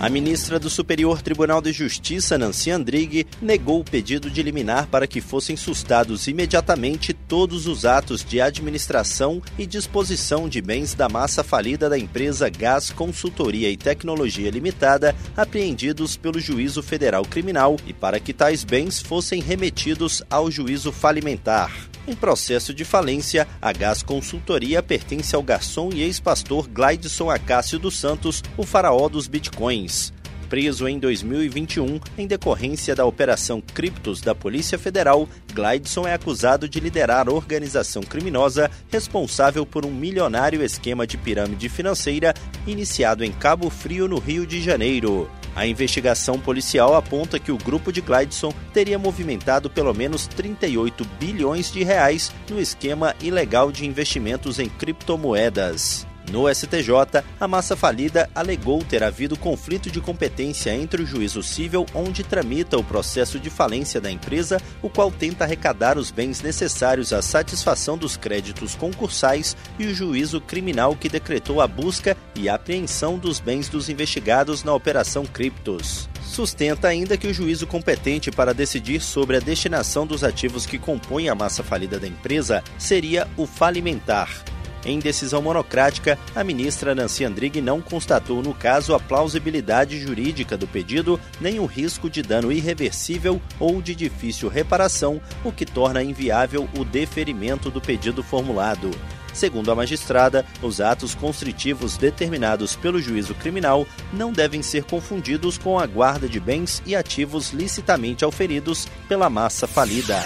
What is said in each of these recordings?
A ministra do Superior Tribunal de Justiça, Nancy Andrighi, negou o pedido de liminar para que fossem sustados imediatamente todos os atos de administração e disposição de bens da massa falida da empresa Gás Consultoria e Tecnologia Limitada, apreendidos pelo Juízo Federal Criminal, e para que tais bens fossem remetidos ao juízo falimentar. Em processo de falência, a Gás Consultoria pertence ao garçom e ex-pastor Glidson Acácio dos Santos, o faraó dos bitcoins. Preso em 2021 em decorrência da Operação Criptos da Polícia Federal, Glidson é acusado de liderar organização criminosa responsável por um milionário esquema de pirâmide financeira iniciado em Cabo Frio, no Rio de Janeiro. A investigação policial aponta que o grupo de Glidson teria movimentado pelo menos 38 bilhões de reais no esquema ilegal de investimentos em criptomoedas. No STJ, a massa falida alegou ter havido conflito de competência entre o juízo civil, onde tramita o processo de falência da empresa, o qual tenta arrecadar os bens necessários à satisfação dos créditos concursais, e o juízo criminal que decretou a busca e apreensão dos bens dos investigados na Operação Criptos sustenta ainda que o juízo competente para decidir sobre a destinação dos ativos que compõem a massa falida da empresa seria o falimentar. Em decisão monocrática, a ministra Nancy Andrighi não constatou no caso a plausibilidade jurídica do pedido, nem o risco de dano irreversível ou de difícil reparação, o que torna inviável o deferimento do pedido formulado. Segundo a magistrada, os atos constritivos determinados pelo juízo criminal não devem ser confundidos com a guarda de bens e ativos licitamente auferidos pela massa falida.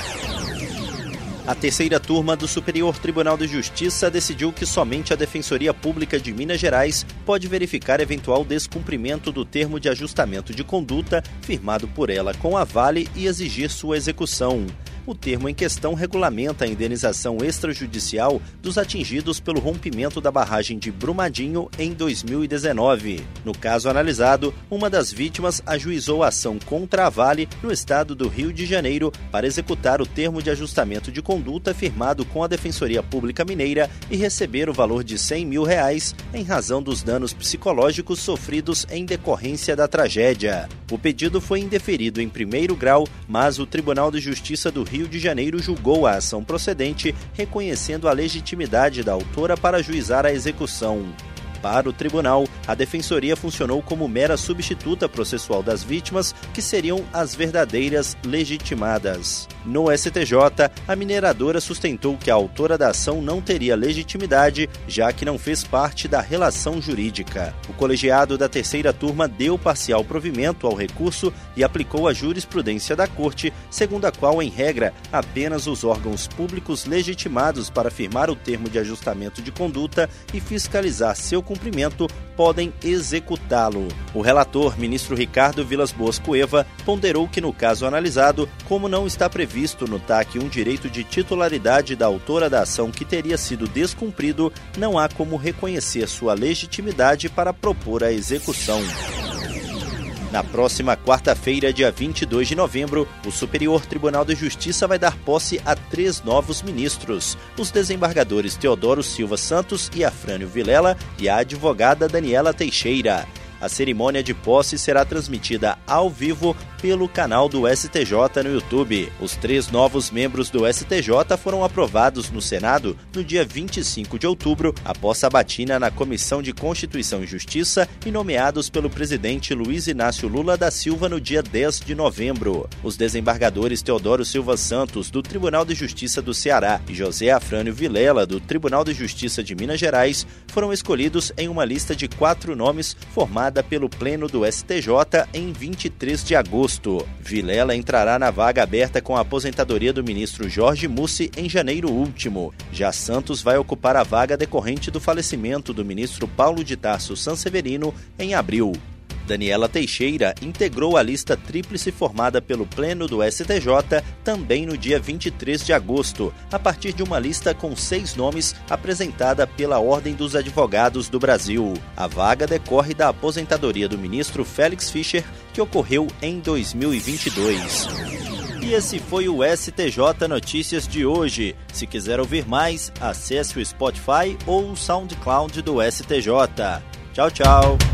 A terceira turma do Superior Tribunal de Justiça decidiu que somente a Defensoria Pública de Minas Gerais pode verificar eventual descumprimento do termo de ajustamento de conduta firmado por ela com a Vale e exigir sua execução. O termo em questão regulamenta a indenização extrajudicial dos atingidos pelo rompimento da barragem de Brumadinho em 2019. No caso analisado, uma das vítimas ajuizou a ação contra a Vale no estado do Rio de Janeiro para executar o termo de ajustamento de conduta firmado com a Defensoria Pública Mineira e receber o valor de 100 mil reais em razão dos danos psicológicos sofridos em decorrência da tragédia. O pedido foi indeferido em primeiro grau, mas o Tribunal de Justiça do Rio Rio de Janeiro julgou a ação procedente, reconhecendo a legitimidade da autora para juizar a execução. Para o tribunal, a defensoria funcionou como mera substituta processual das vítimas, que seriam as verdadeiras legitimadas. No STJ, a mineradora sustentou que a autora da ação não teria legitimidade, já que não fez parte da relação jurídica. O colegiado da terceira turma deu parcial provimento ao recurso e aplicou a jurisprudência da Corte, segundo a qual, em regra, apenas os órgãos públicos legitimados para firmar o termo de ajustamento de conduta e fiscalizar seu cumprimento podem executá-lo. O relator, ministro Ricardo Vilas Boas Cueva, ponderou que no caso analisado, como não está previsto no TAC um direito de titularidade da autora da ação que teria sido descumprido, não há como reconhecer sua legitimidade para propor a execução. Na próxima quarta-feira, dia 22 de novembro, o Superior Tribunal de Justiça vai dar posse a três novos ministros: os desembargadores Teodoro Silva Santos e Afrânio Vilela e a advogada Daniela Teixeira. A cerimônia de posse será transmitida ao vivo pelo canal do STJ no YouTube. Os três novos membros do STJ foram aprovados no Senado no dia 25 de outubro, após sabatina na Comissão de Constituição e Justiça e nomeados pelo presidente Luiz Inácio Lula da Silva no dia 10 de novembro. Os desembargadores Teodoro Silva Santos, do Tribunal de Justiça do Ceará, e José Afrânio Vilela, do Tribunal de Justiça de Minas Gerais, foram escolhidos em uma lista de quatro nomes formada pelo Pleno do STJ em 23 de agosto Vilela entrará na vaga aberta com a aposentadoria do ministro Jorge Mussi em janeiro último. Já Santos vai ocupar a vaga decorrente do falecimento do ministro Paulo de Tarso Sanseverino em abril. Daniela Teixeira integrou a lista tríplice formada pelo Pleno do STJ também no dia 23 de agosto, a partir de uma lista com seis nomes apresentada pela Ordem dos Advogados do Brasil. A vaga decorre da aposentadoria do ministro Félix Fischer, que ocorreu em 2022. E esse foi o STJ Notícias de hoje. Se quiser ouvir mais, acesse o Spotify ou o SoundCloud do STJ. Tchau, tchau.